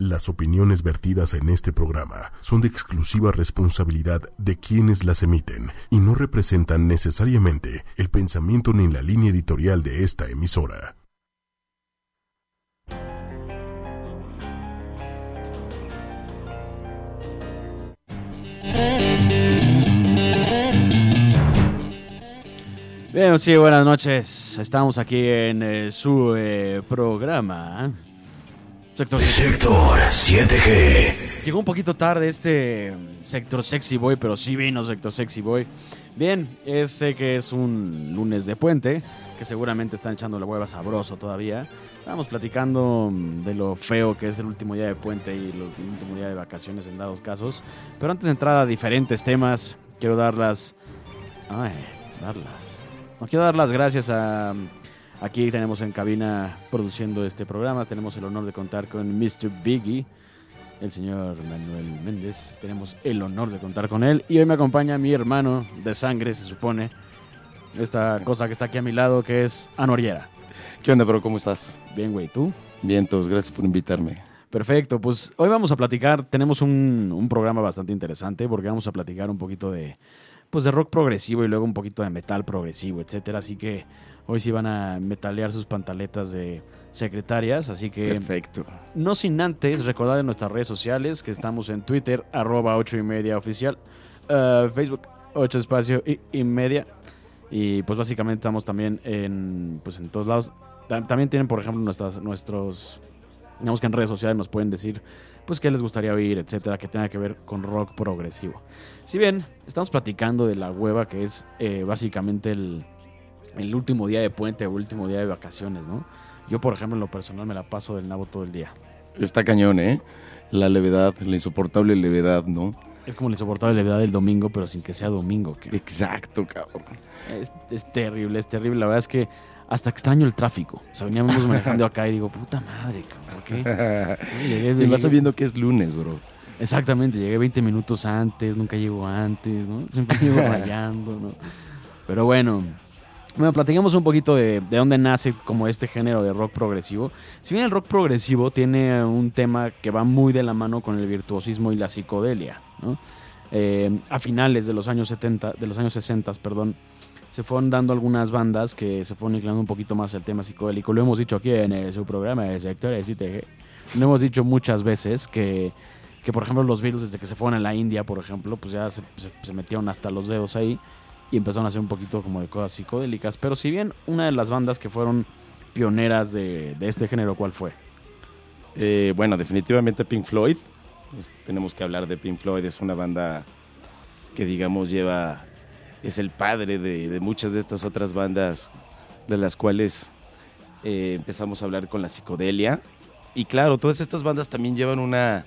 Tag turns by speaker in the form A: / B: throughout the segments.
A: Las opiniones vertidas en este programa son de exclusiva responsabilidad de quienes las emiten y no representan necesariamente el pensamiento ni la línea editorial de esta emisora.
B: Bien, sí, buenas noches. Estamos aquí en eh, su eh, programa. Sector,
C: Sector 7G.
B: Llegó un poquito tarde este Sector Sexy Boy, pero sí vino Sector Sexy Boy. Bien, sé que es un lunes de puente, que seguramente están echando la hueva sabroso todavía. Estamos platicando mm, de lo feo que es el último día de puente y el último día de vacaciones en dados casos. Pero antes de entrar a diferentes temas, quiero dar las... Ay, darlas. No quiero dar las gracias a... Aquí tenemos en cabina produciendo este programa. Tenemos el honor de contar con Mr. Biggie, el señor Manuel Méndez. Tenemos el honor de contar con él. Y hoy me acompaña mi hermano de sangre, se supone. Esta cosa que está aquí a mi lado, que es Anoriera.
D: ¿Qué onda, bro? ¿Cómo estás?
B: Bien, güey, ¿tú?
D: Bien, todos, gracias por invitarme.
B: Perfecto, pues hoy vamos a platicar, tenemos un, un programa bastante interesante porque vamos a platicar un poquito de, pues de rock progresivo y luego un poquito de metal progresivo, etcétera. Así que hoy sí van a metalear sus pantaletas de secretarias, así que
D: Perfecto.
B: no sin antes recordar en nuestras redes sociales que estamos en Twitter, arroba 8 y media oficial, eh, Facebook 8 espacio y, y media. Y pues básicamente estamos también en, pues en todos lados. Ta- También tienen, por ejemplo, nuestras, nuestros, digamos que en redes sociales nos pueden decir, pues qué les gustaría oír, etcétera, que tenga que ver con rock progresivo. Si bien estamos platicando de la hueva que es eh, básicamente el, el último día de puente o último día de vacaciones, ¿no? Yo, por ejemplo, en lo personal me la paso del nabo todo el día.
D: Está cañón, ¿eh? La levedad, la insoportable levedad, ¿no?
B: Es como la insoportable levedad del domingo, pero sin que sea domingo.
D: Exacto, cabrón.
B: es, es terrible, es terrible. La verdad es que hasta extraño el tráfico. O sea, veníamos manejando acá y digo, puta madre, cabrón, ¿qué? Llegué-
D: Y vas sabiendo que es lunes, bro.
B: Exactamente, llegué 20 minutos antes, nunca llego antes, ¿no? Siempre llego rayando, ¿no? Pero bueno, bueno, platicamos un poquito de, de dónde nace como este género de rock progresivo. Si bien el rock progresivo tiene un tema que va muy de la mano con el virtuosismo y la psicodelia, ¿no? Eh, a finales de los años 70, de los años 60, perdón, se fueron dando algunas bandas que se fueron inclinando un poquito más al tema psicodélico. Lo hemos dicho aquí en eh, su programa de Sectores ITG. Lo hemos dicho muchas veces que que por ejemplo los Beatles desde que se fueron a la India, por ejemplo, pues ya se, se- se metieron hasta los dedos ahí y empezaron a hacer un poquito como de cosas psicodélicas. Pero si bien una de las bandas que fueron pioneras de, de este género, ¿cuál fue?
D: Eh, bueno, definitivamente Pink Floyd. Pues, tenemos que hablar de Pink Floyd. Es una banda que, digamos, lleva. Es el padre de, muchas de estas otras bandas de las cuales eh, empezamos a hablar con la psicodelia. Y claro, todas estas bandas también llevan una.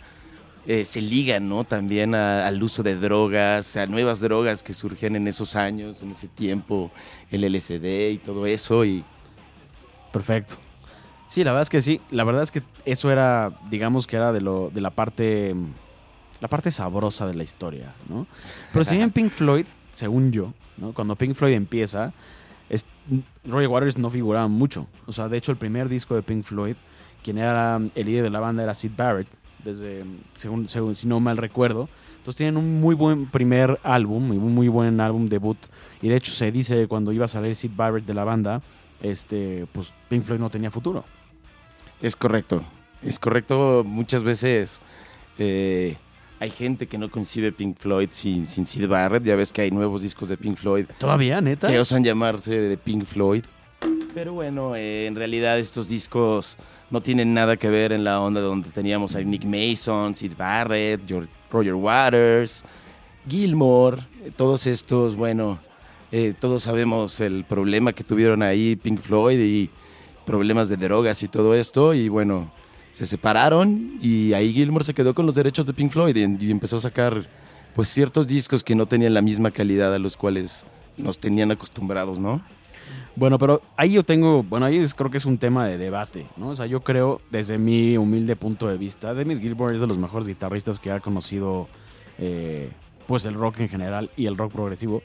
D: eh, se ligan, ¿no? También al uso de drogas, a nuevas drogas que surgen en esos años, en ese tiempo, el LSD y todo eso. Y
B: Perfecto. Sí, la verdad es que sí. La verdad es que eso era, digamos que era de lo, de la parte, la parte sabrosa de la historia, ¿no? Pero si bien Pink Floyd, según yo, ¿no? Cuando Pink Floyd empieza, es- Roger Waters no figuraba mucho. O sea, de hecho, el primer disco de Pink Floyd, quien era el líder de la banda era Sid Barrett, desde, según, según- si no mal recuerdo. Entonces tienen un muy buen primer álbum, un muy buen álbum debut. Y de hecho se dice cuando iba a salir Sid Barrett de la banda, este, pues Pink Floyd no tenía futuro.
D: Es correcto, es correcto. Muchas veces eh, hay gente que no concibe Pink Floyd sin, sin Sid Barrett. Ya ves que hay nuevos discos de Pink Floyd
B: ¿Todavía, neta?
D: que osan llamarse de Pink Floyd. Pero bueno, eh, en realidad estos discos no tienen nada que ver en la onda donde teníamos a Nick Mason, Sid Barrett, George- Roger Waters, Gilmore, eh, todos estos, bueno, eh, todos sabemos el problema que tuvieron ahí Pink Floyd y problemas de drogas y todo esto y bueno, se separaron y ahí Gilmore se quedó con los derechos de Pink Floyd y, empezó a sacar pues ciertos discos que no tenían la misma calidad a los cuales nos tenían acostumbrados, ¿no?
B: Bueno, pero ahí yo tengo, bueno, ahí creo que es un tema de debate, ¿no? O sea, yo creo, desde mi humilde punto de vista, David Gilmour es de los mejores guitarristas que ha conocido, eh, pues, el rock en general y el rock progresivo.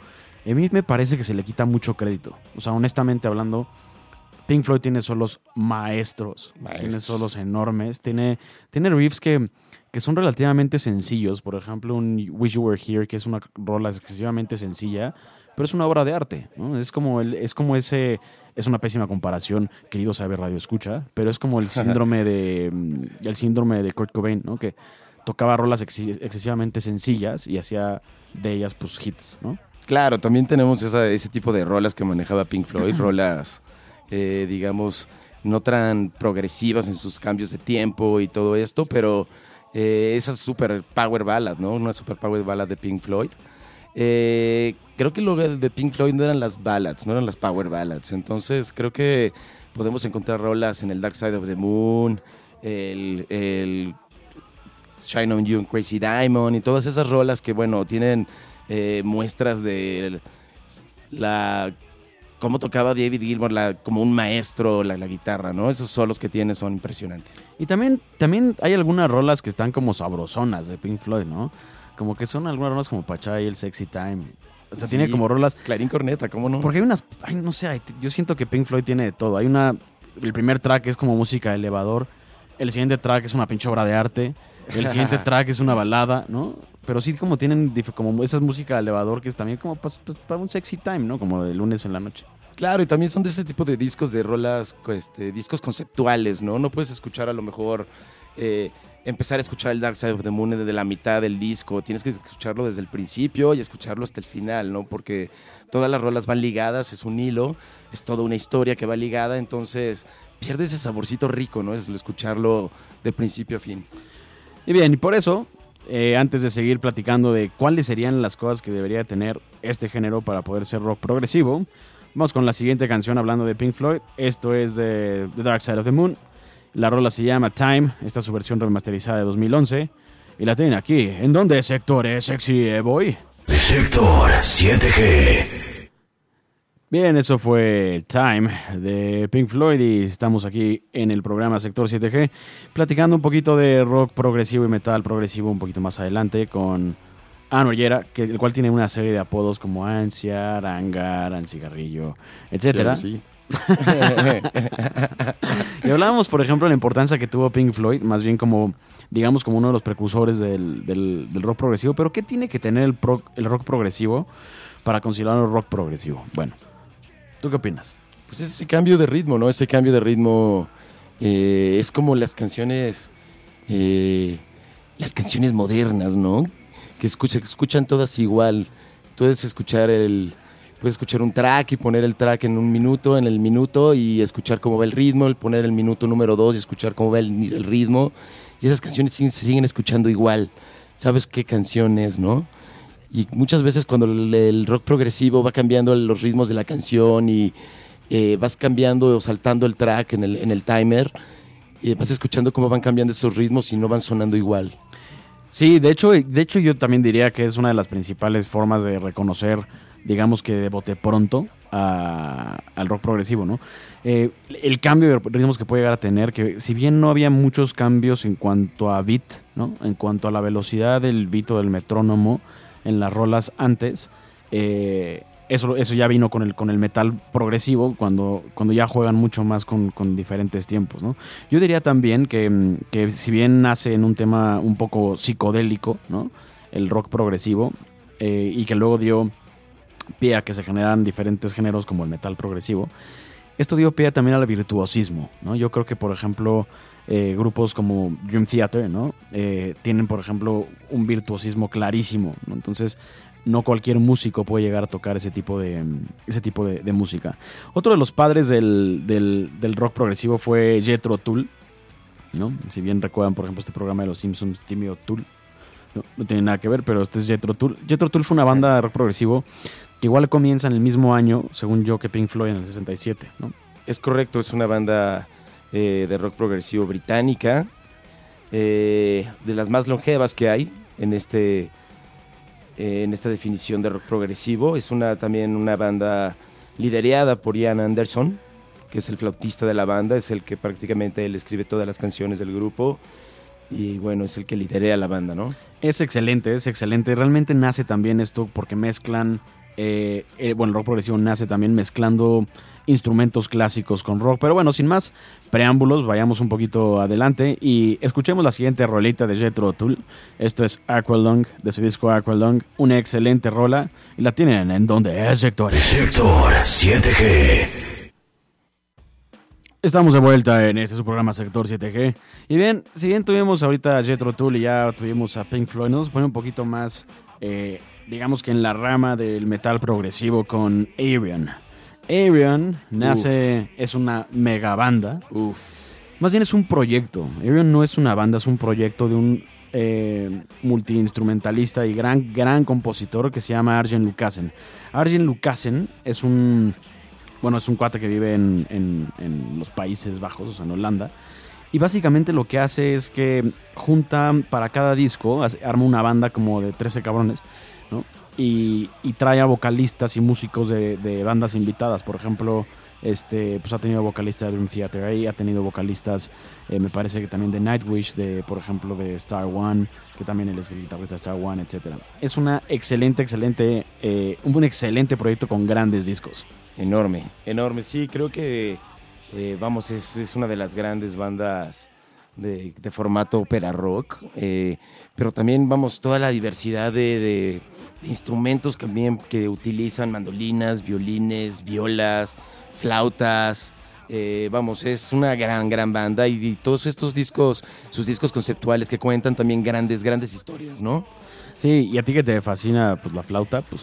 B: A mí me parece que se le quita mucho crédito. O sea, honestamente hablando, Pink Floyd tiene solos maestros, tiene solos enormes, tiene, tiene riffs que, que son relativamente sencillos. Por ejemplo, un Wish You Were Here, que es una rola excesivamente sencilla, pero es una obra de arte. ¿no? Es, como el, es como ese. Es una pésima comparación, querido saber radio escucha, pero es como el síndrome de. el síndrome de Kurt Cobain, ¿no? Que tocaba rolas excesivamente sencillas y hacía de ellas pues hits, ¿no?
D: Claro, también tenemos esa- ese tipo de rolas que manejaba Pink Floyd, rolas, eh, digamos, no tan progresivas en sus cambios de tiempo y todo esto, pero eh, esa super power ballad, ¿no? Una super power ballad de Pink Floyd. Eh, creo que lo de Pink Floyd no eran las ballads, no eran las power ballads. Entonces creo que podemos encontrar rolas en el Dark Side of the Moon, el, el Shine on You and Crazy Diamond y todas esas rolas que, bueno, tienen eh, muestras de la cómo tocaba David Gilmour la, como un maestro la, la guitarra, ¿no? Esos solos que tiene son impresionantes.
B: Y también, también hay algunas rolas que están como sabrosonas de Pink Floyd, ¿no? Como que son algunas rolas como Pachá y el Sexy Time. O sea,
D: Sí.
B: tiene como rolas.
D: Clarín Corneta, ¿cómo no?
B: Porque hay unas. Ay, no sé, yo siento que Pink Floyd tiene de todo. Hay una. El primer track es como música de elevador. El siguiente track es una pinche obra de arte. El siguiente track es una balada, ¿no? Pero sí, como tienen como esa música de elevador que es también como pues, pues, para un sexy time, ¿no? Como de lunes en la noche.
D: Claro, y también son de ese tipo de discos, de rolas, este, discos conceptuales, ¿no? No puedes escuchar a lo mejor, eh, empezar a escuchar el Dark Side of the Moon desde la mitad del disco. Tienes que escucharlo desde el principio y escucharlo hasta el final, ¿no? Porque todas las rolas van ligadas, es un hilo, es toda una historia que va ligada, entonces pierde ese saborcito rico, ¿no? Es escucharlo de principio a fin.
B: Y bien, y por eso, eh, antes de seguir platicando de cuáles serían las cosas que debería tener este género para poder ser rock progresivo, vamos con la siguiente canción hablando de Pink Floyd. Esto es de The Dark Side of the Moon. La rola se llama Time, esta es su versión remasterizada de 2011. Y la tienen aquí. ¿En dónde, sector es sexy eh?
C: Sector 7G.
B: Bien, eso fue Time de Pink Floyd y estamos aquí en el programa Sector 7G platicando un poquito de rock progresivo y metal progresivo un poquito más adelante con Ano Ollera, que el cual tiene una serie de apodos como Ansia, Arangar, Ancigarrillo, etcétera.
D: Sí,
B: Y hablábamos, por ejemplo, de la importancia que tuvo Pink Floyd, más bien como, digamos, como uno de los precursores del, del- del rock progresivo. Pero ¿qué tiene que tener el, pro- el rock progresivo para considerarlo rock progresivo? Bueno, ¿tú qué opinas?
D: Pues ese cambio de ritmo, ¿no? Ese cambio de ritmo eh, es como las canciones, eh, las canciones modernas, ¿no? Que escucha- que escuchan todas igual. Puedes escuchar el, puedes escuchar un track y poner el track en un minuto, en el minuto y escuchar cómo va el ritmo, el poner el minuto número dos y escuchar cómo va el, ritmo. Y esas canciones se siguen escuchando igual. ¿Sabes qué canción es, no? Y muchas veces cuando el, rock progresivo va cambiando los ritmos de la canción y eh, vas cambiando o saltando el track en el, en el timer, y vas escuchando cómo van cambiando esos ritmos y no van sonando igual.
B: Sí, de hecho, de hecho yo también diría que es una de las principales formas de reconocer, digamos que de bote pronto a- al rock progresivo, ¿no? Eh, el cambio de ritmos que puede llegar a tener, que si bien no había muchos cambios en cuanto a beat, ¿no? En cuanto a la velocidad del beat o del metrónomo en las rolas antes, eh, eso, eso ya vino con el, con el metal progresivo, cuando, cuando ya juegan mucho más con, con diferentes tiempos, ¿no? Yo diría también que, mm, que si bien nace en un tema un poco psicodélico, ¿no? El rock progresivo, eh, y que luego dio pie a que se generaran diferentes géneros como el metal progresivo, esto dio pie también al virtuosismo, ¿no? Yo creo que, por ejemplo, eh, grupos como Dream Theater, ¿no? Eh, tienen, por ejemplo, un virtuosismo clarísimo, ¿no? Entonces, no cualquier músico puede llegar a tocar ese tipo de, ese tipo de, de música. Otro de los padres del, del- del rock progresivo fue Jethro Tull, ¿no? Si bien recuerdan, por ejemplo, este programa de los Simpsons, Timmy O'Toole, no, no tiene nada que ver, pero este es Jethro Tull. Jethro Tull fue una banda de rock progresivo que igual comienza en el mismo año, según yo, que Pink Floyd en el 67, ¿no?
D: Es correcto, es una banda eh, de rock progresivo británica, eh, de las más longevas que hay en este eh, en esta definición de rock progresivo. Es una también una banda liderada por Ian Anderson, que es el flautista de la banda, es el que prácticamente él escribe todas las canciones del grupo y bueno, es el que lidera la banda, ¿no?
B: Es excelente, es excelente. Realmente nace también esto porque mezclan, bueno, rock progresivo nace también mezclando instrumentos clásicos con rock. Pero bueno, sin más preámbulos, vayamos un poquito adelante y escuchemos la siguiente rolita de Jethro Tull. Esto es Aqualung, de su disco Aqualung, una excelente rola y la tienen en donde es Sector.
C: Sector 7G.
B: Estamos de vuelta en este su programa Sector 7G. Y bien, si bien tuvimos ahorita a Jethro Tull y ya tuvimos a Pink Floyd, nos pone un poquito más, eh, digamos que en la rama del metal progresivo con Arion. Arion nace, es una mega banda.
D: Uf.
B: Más bien es un proyecto. Arion no es una banda, es un proyecto de un eh, multiinstrumentalista y gran, gran compositor que se llama Arjen Lucassen. Arjen Lucassen es un, bueno, es un cuate que vive en, en- en los Países Bajos, o sea, en Holanda. Y básicamente lo que hace es que junta para cada disco, arma una banda como de 13 cabrones, ¿no? Y, trae a vocalistas y músicos de, bandas invitadas. Por ejemplo, este, pues ha tenido vocalistas de Dream Theater ahí, ha tenido vocalistas, eh, me parece que también de Nightwish, de, por ejemplo, de Star One, que también él es guitarrista de Star One, etc. Es una excelente, excelente, eh, un excelente proyecto con grandes discos.
D: Enorme, enorme. Sí, creo que, eh, vamos, es una de las grandes bandas de, de formato ópera rock. eh, pero también, vamos, toda la diversidad de, de- de instrumentos también que utilizan mandolinas, violines, violas, flautas. eh, vamos, es una gran, gran banda y, y todos estos discos, sus discos conceptuales que cuentan también grandes, grandes historias, ¿no?
B: Sí, y a ti que te fascina pues la flauta, pues,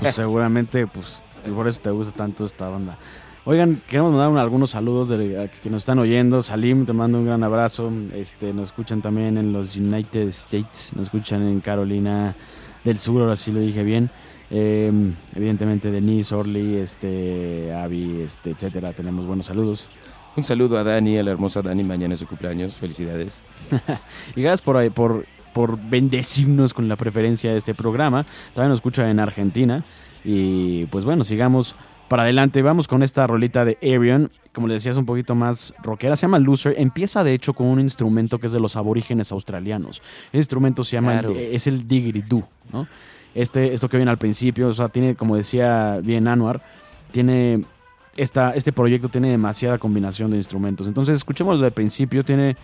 B: pues seguramente pues por eso te gusta tanto esta banda. Oigan, queremos mandar un- algunos saludos de, a que nos están oyendo. Salim, te mando un gran abrazo. Este, nos escuchan también en los United States, nos escuchan en Carolina del Sur, ahora sí lo dije bien. Eh, evidentemente Denise, Orly, este, Abby, este, etcétera. Tenemos buenos saludos.
D: Un saludo a Dani, a la hermosa Dani, mañana es su cumpleaños, felicidades.
B: Y gracias por, por, por bendecirnos con la preferencia de este programa. También nos escucha en Argentina. Y pues bueno, sigamos para adelante. Vamos con esta rolita de Arion. Como les decía, es un poquito más rockera. Se llama Loser. Empieza de hecho con un instrumento que es de los aborígenes australianos. El instrumento se llama,
D: Claro.
B: es el didgeridoo, ¿no? Este, esto que viene al principio, o sea, tiene, como decía bien Anwar, tiene esta, este proyecto tiene demasiada combinación de instrumentos. Entonces, escuchemos desde el principio. Tiene,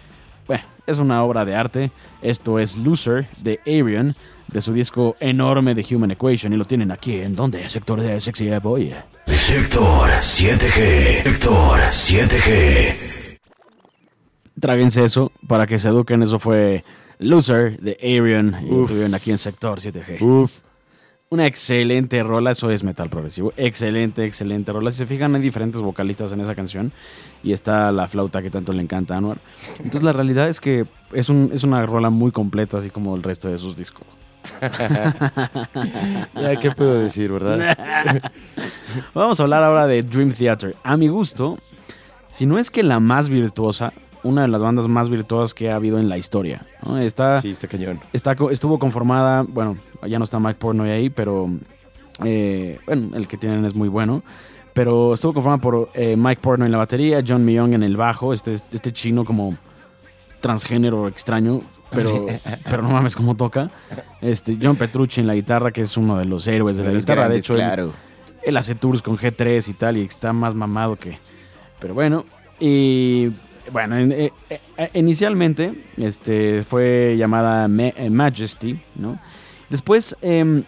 B: bueno, es una obra de arte. Esto es Loser de Arion, de su disco enorme de Human Equation. Y lo tienen aquí, ¿en dónde? Sector de Sexy Boy.
C: Sector 7G. Sector 7G.
B: Tráguense eso para que se eduquen. Eso fue Loser de Arion. Y lo tuvieron aquí en Sector 7G.
D: Uf.
B: Una excelente rola, eso es metal progresivo. Excelente, excelente rola. Si se fijan, hay diferentes vocalistas en esa canción. Y está la flauta que tanto le encanta a Anwar. Entonces, la realidad es que es, un, es una rola muy completa, así como el resto de sus discos.
D: Ya, ¿qué puedo decir, verdad?
B: Vamos a hablar ahora de Dream Theater. A mi gusto, si no es que la más virtuosa, una de las bandas más virtuosas que ha habido en la historia. ¿no? Está,
D: Sí, está cañón.
B: está, estuvo conformada, bueno, ya no está Mike Portnoy ahí, pero eh, bueno, el que tienen es muy bueno. Pero estuvo conformada por eh, Mike Portnoy en la batería, John Myung en el bajo, este, este chino como transgénero extraño, pero, pero no mames cómo toca. Este, John Petrucci en la guitarra, que es uno de los héroes de la guitarra.
D: grandes,
B: de hecho, él-
D: claro.
B: él hace tours con G3 y tal, y está más mamado que. Pero bueno, y bueno, en- eh, eh, inicialmente este, fue llamada Ma- eh, Majesty, ¿no? Después, em,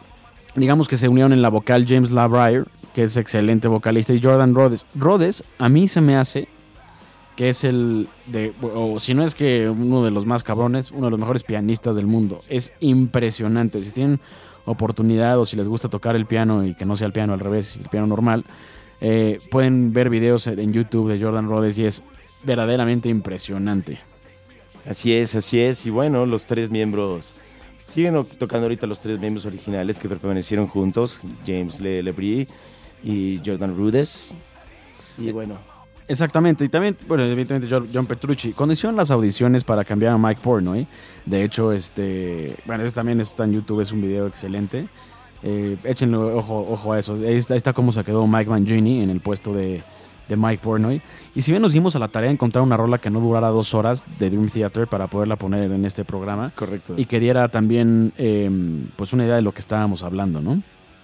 B: digamos que se unieron en la vocal James LaBriere, que es excelente vocalista, y Jordan Rhodes. Rhodes, a mí se me hace que es el de, o si no es que uno de los más cabrones, uno de los mejores pianistas del mundo. Es impresionante. Si tienen oportunidad o si les gusta tocar el piano y que no sea el piano al revés, el piano normal, eh, pueden ver videos en YouTube de Jordan Rhodes y es verdaderamente impresionante.
D: Así es, así es. Y bueno, los tres miembros siguen tocando ahorita los tres miembros originales que permanecieron juntos, James Le Lebris y Jordan Rudess. Y bueno,
B: Exactamente, y también, bueno, evidentemente John, Petrucci. Cuando hicieron las audiciones para cambiar a Mike Portnoy, de hecho, este, bueno, eso también está en YouTube, es un video excelente. Eh, échenle ojo, ojo a eso. Ahí está, ahí está cómo se quedó Mike Mangini en el puesto de, de Mike Portnoy. Y si bien nos dimos a la tarea de encontrar una rola que no durara dos horas de Dream Theater para poderla poner en este programa
D: correcto.
B: y que diera también eh, pues una idea de lo que estábamos hablando, ¿no?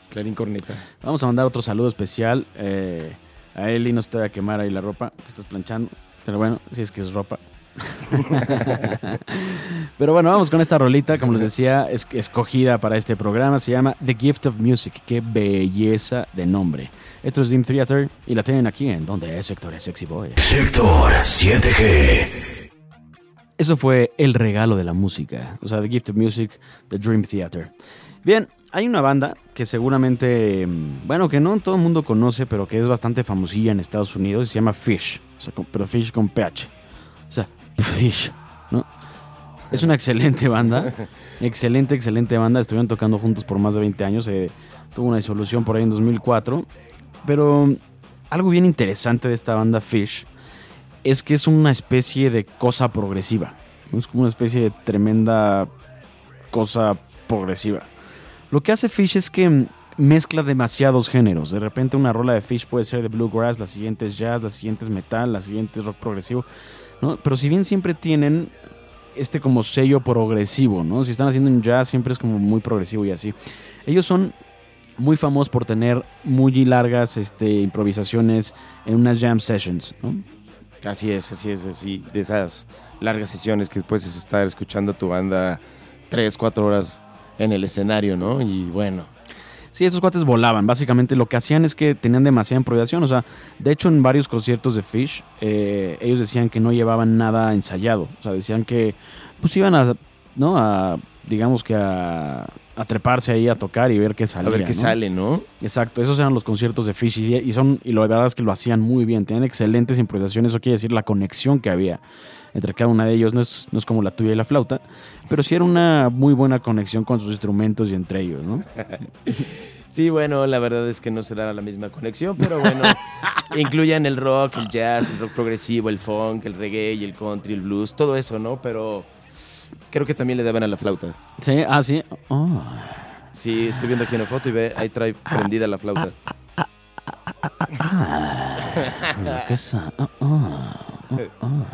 D: Clarín Corneta.
B: Vamos a mandar otro saludo especial eh, A Eli no se te va a quemar ahí la ropa que estás planchando. Pero bueno, si es que es ropa. Pero bueno, vamos con esta rolita, como les decía, es escogida para este programa. Se llama The Gift of Music. Qué belleza de nombre. Esto es Dream Theater y la tienen aquí en donde es Sector Sexy Boy.
C: Sector 7G.
B: Eso fue el regalo de la música. O sea, The Gift of Music, The Dream Theater. Bien, hay una banda que seguramente, mm, bueno, que no todo el mundo conoce, pero que es bastante famosilla en Estados Unidos y se llama Fish. O sea, pero Fish con PH. O sea, Fish, ¿no? Es una excelente banda. Excelente, excelente banda. Estuvieron tocando juntos por más de 20 años. Tuvo una disolución por ahí en 2004. Pero algo bien interesante de esta banda Fish es que es una especie de cosa progresiva. Es como una especie de tremenda cosa progresiva. Lo que hace Fish es que mezcla demasiados géneros. De repente una rola de Fish puede ser de bluegrass, la siguiente es jazz, la siguiente es metal, la siguiente es rock progresivo. ¿No? Pero si bien siempre tienen este como sello progresivo, ¿no? Si están haciendo un jazz siempre es como muy progresivo y así. Ellos son muy famosos por tener muy largas este, improvisaciones en unas jam sessions.
D: Así es, así es, así. De esas largas sesiones que puedes estar escuchando a tu banda tres, cuatro horas en el escenario, ¿no? Y bueno.
B: Sí, esos cuates volaban. Básicamente lo que hacían es que tenían demasiada improvisación. O sea, de hecho en varios conciertos de Fish, eh, ellos decían que no llevaban nada ensayado. O sea, decían que pues iban a, ¿no? A, digamos que a, a treparse ahí a tocar y ver qué salía.
D: A ver qué
B: ¿no?
D: sale, ¿no?
B: Exacto, esos eran los conciertos de Fish y, y son y la verdad es que lo hacían muy bien, tenían excelentes improvisaciones, eso quiere decir la conexión que había entre cada una de ellos, no es, no es como la tuya y la flauta, pero sí era una muy buena conexión con sus instrumentos y entre ellos, ¿no?
D: Sí, bueno, la verdad es que no será la misma conexión, pero bueno, incluyan el rock, el jazz, el rock progresivo, el funk, el reggae, y el country, el blues, todo eso, ¿no? Pero creo que también le daban a la flauta.
B: Sí, ah, sí. Oh.
D: Sí, estoy viendo aquí una foto y ve, ahí trae prendida la flauta.
B: Ah, ah, ah, ah.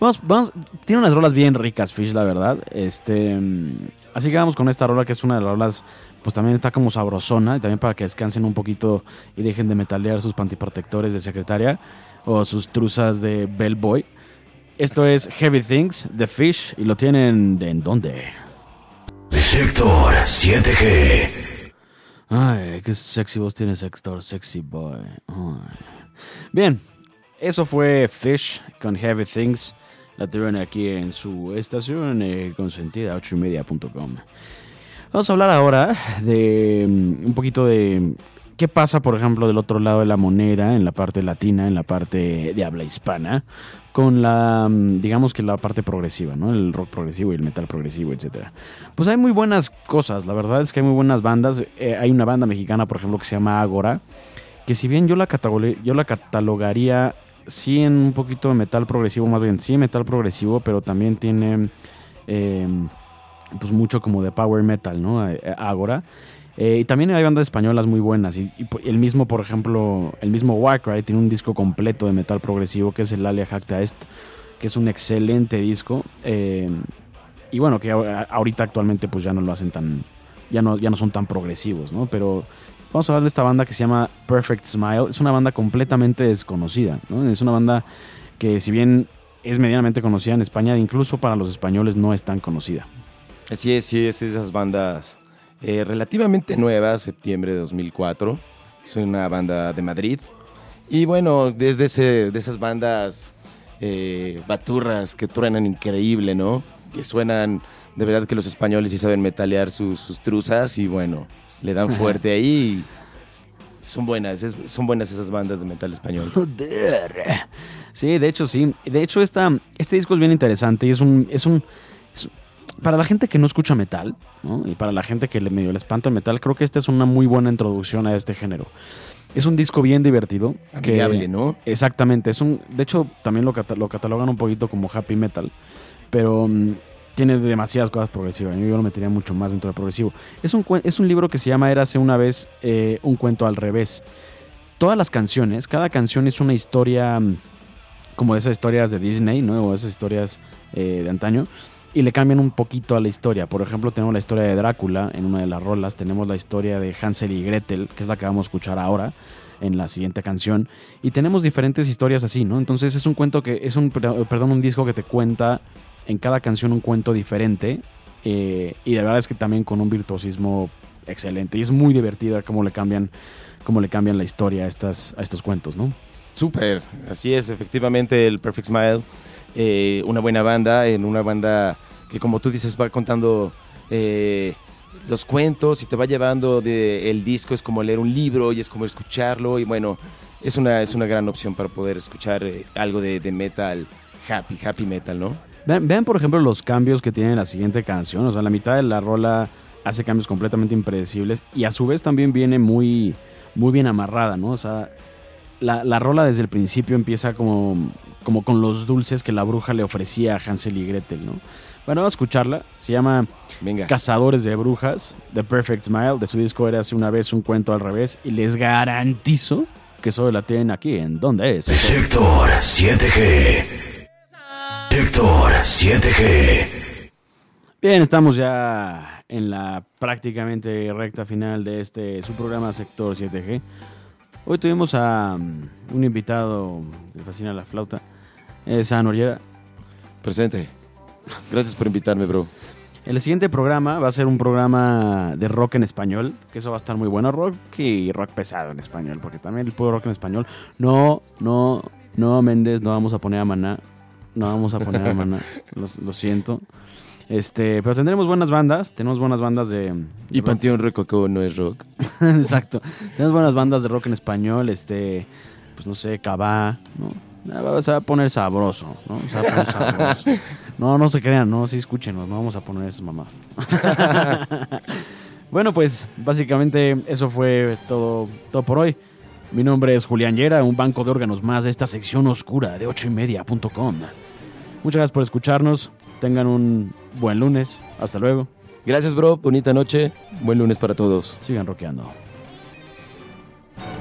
B: Vamos, vamos, tiene unas rolas bien ricas, Fish, la verdad. Este, mm, así que vamos con esta rola que es una de las rolas, pues también está como sabrosona y también para que descansen un poquito y dejen de metalear sus pantiprotectores de secretaria o sus truzas de bellboy. Esto es Heavy Things de Fish y lo tienen de en dónde.
C: Sector 7G.
B: Ay, qué sexy voz tiene Sector Sexy Boy. Ay. Bien, eso fue Fish con Heavy Things. La tuvieron aquí en su estación eh, consentida, 8ymedia.com. Vamos a hablar ahora de mm, un poquito de qué pasa, por ejemplo, del otro lado de la moneda, en la parte latina, en la parte de habla hispana, con la, mm, digamos que la parte progresiva, ¿no? El rock progresivo y el metal progresivo, etcétera. Pues hay muy buenas cosas, la verdad es que hay muy buenas bandas. Eh, hay una banda mexicana, por ejemplo, que se llama Agora, que si bien yo la, yo la catalogaría sí en un poquito de metal progresivo, más bien sí metal progresivo, pero también tiene eh, pues mucho como de power metal, ¿no? Eh, Agora. Eh, y también hay bandas españolas muy buenas. Y, y el mismo, por ejemplo, el mismo Warcry tiene un disco completo de metal progresivo que es el Alia Jacta Est, que es un excelente disco. eh, y bueno, que ahorita actualmente pues ya no lo hacen tan, ya no, ya no son tan progresivos, ¿no? Pero vamos a hablar de esta banda que se llama Perfect Smile. Es una banda completamente desconocida, ¿no? Es una banda que si bien es medianamente conocida en España, incluso para los españoles no es tan conocida.
D: Es, sí, es esas bandas eh, relativamente nuevas, septiembre de 2004. Es una banda de Madrid. Y bueno, desde ese, de esas bandas eh, baturras que truenan increíble, ¿no? Que suenan, de verdad que los españoles sí saben metalear sus, sus truzas y bueno, le dan fuerte ahí. y son buenas, es- son buenas esas bandas de metal español.
B: Joder. Sí, de hecho sí. De hecho esta, este disco es bien interesante y es un, es un, es- para la gente que no escucha metal, ¿no? y para la gente que le medio le espanta el metal, creo que esta es una muy buena introducción a este género. Es un disco bien divertido. que-
D: ¿no?
B: Exactamente, es un, de hecho también lo, cata- lo catalogan un poquito como happy metal, pero mm, tiene demasiadas cosas progresivas. Yo lo metería mucho más dentro de progresivo. Es un, es un libro que se llama Érase una vez eh, un cuento al revés. Todas las canciones, cada canción es una historia mm, como de esas historias de Disney, ¿no? O esas historias eh, de antaño. Y le cambian un poquito a la historia. Por ejemplo, tenemos la historia de Drácula en una de las rolas. Tenemos la historia de Hansel y Gretel, que es la que vamos a escuchar ahora. en la siguiente canción. Y tenemos diferentes historias así, ¿no? Entonces es un cuento que, es un, perdón, un disco que te cuenta en cada canción un cuento diferente. eh, y de verdad es que también con un virtuosismo excelente. Y es muy divertida cómo le cambian, cómo le cambian la historia a, estas, a estos cuentos, ¿no?
D: Súper, así es, efectivamente el Perfect Smile, eh, una buena banda, en una banda que como tú dices va contando eh, los cuentos y te va llevando de el disco, es como leer un libro y es como escucharlo y bueno, es una, es una gran opción para poder escuchar eh, algo de, metal, happy, happy metal, ¿no?
B: Vean, vean, por ejemplo, los cambios que tiene la siguiente canción. O sea, la mitad de la rola hace cambios completamente impredecibles y a su vez también viene muy, muy bien amarrada, ¿no? O sea, la, la rola desde el principio empieza como, como con los dulces que la bruja le ofrecía a Hansel y Gretel, ¿no? Bueno, vamos a escucharla. Se llama
D: Venga.
B: Cazadores de Brujas, The Perfect Smile. De su disco era hace una vez un cuento al revés. Y les garantizo que solo la tienen aquí. ¿En dónde es?
C: Sector 7G. Sector 7G.
B: Bien, estamos ya en la prácticamente recta final de este su programa Sector 7G. Hoy tuvimos a um, un invitado que fascina la flauta, es a Noriera.
D: Presente. Gracias por invitarme, bro.
B: El siguiente programa va a ser un programa de rock en español, que eso va a estar muy bueno, rock y rock pesado en español, porque también el puro rock en español. No, no, no, Méndez, no vamos a poner a Maná, no vamos a poner a Maná, lo, lo siento. Este, pero tendremos buenas bandas, tenemos buenas bandas de... de
D: Y. Panteón Rococó no es rock.
B: Exacto. Tenemos buenas bandas de rock en español, este, pues no sé, Cabá, ¿no? Ah, Se va a poner sabroso, ¿no? Se va a poner sabroso. No, no se crean, no, sí escúchenos, no vamos a poner esa mamá. bueno, pues básicamente eso fue todo, todo por hoy. Mi nombre es Julián Yera, un banco de órganos más de esta sección oscura de 8ymedia.com. Muchas gracias por escucharnos. Tengan un buen lunes. Hasta luego.
D: Gracias, bro. Bonita noche. Buen lunes para todos.
B: Sigan rockeando.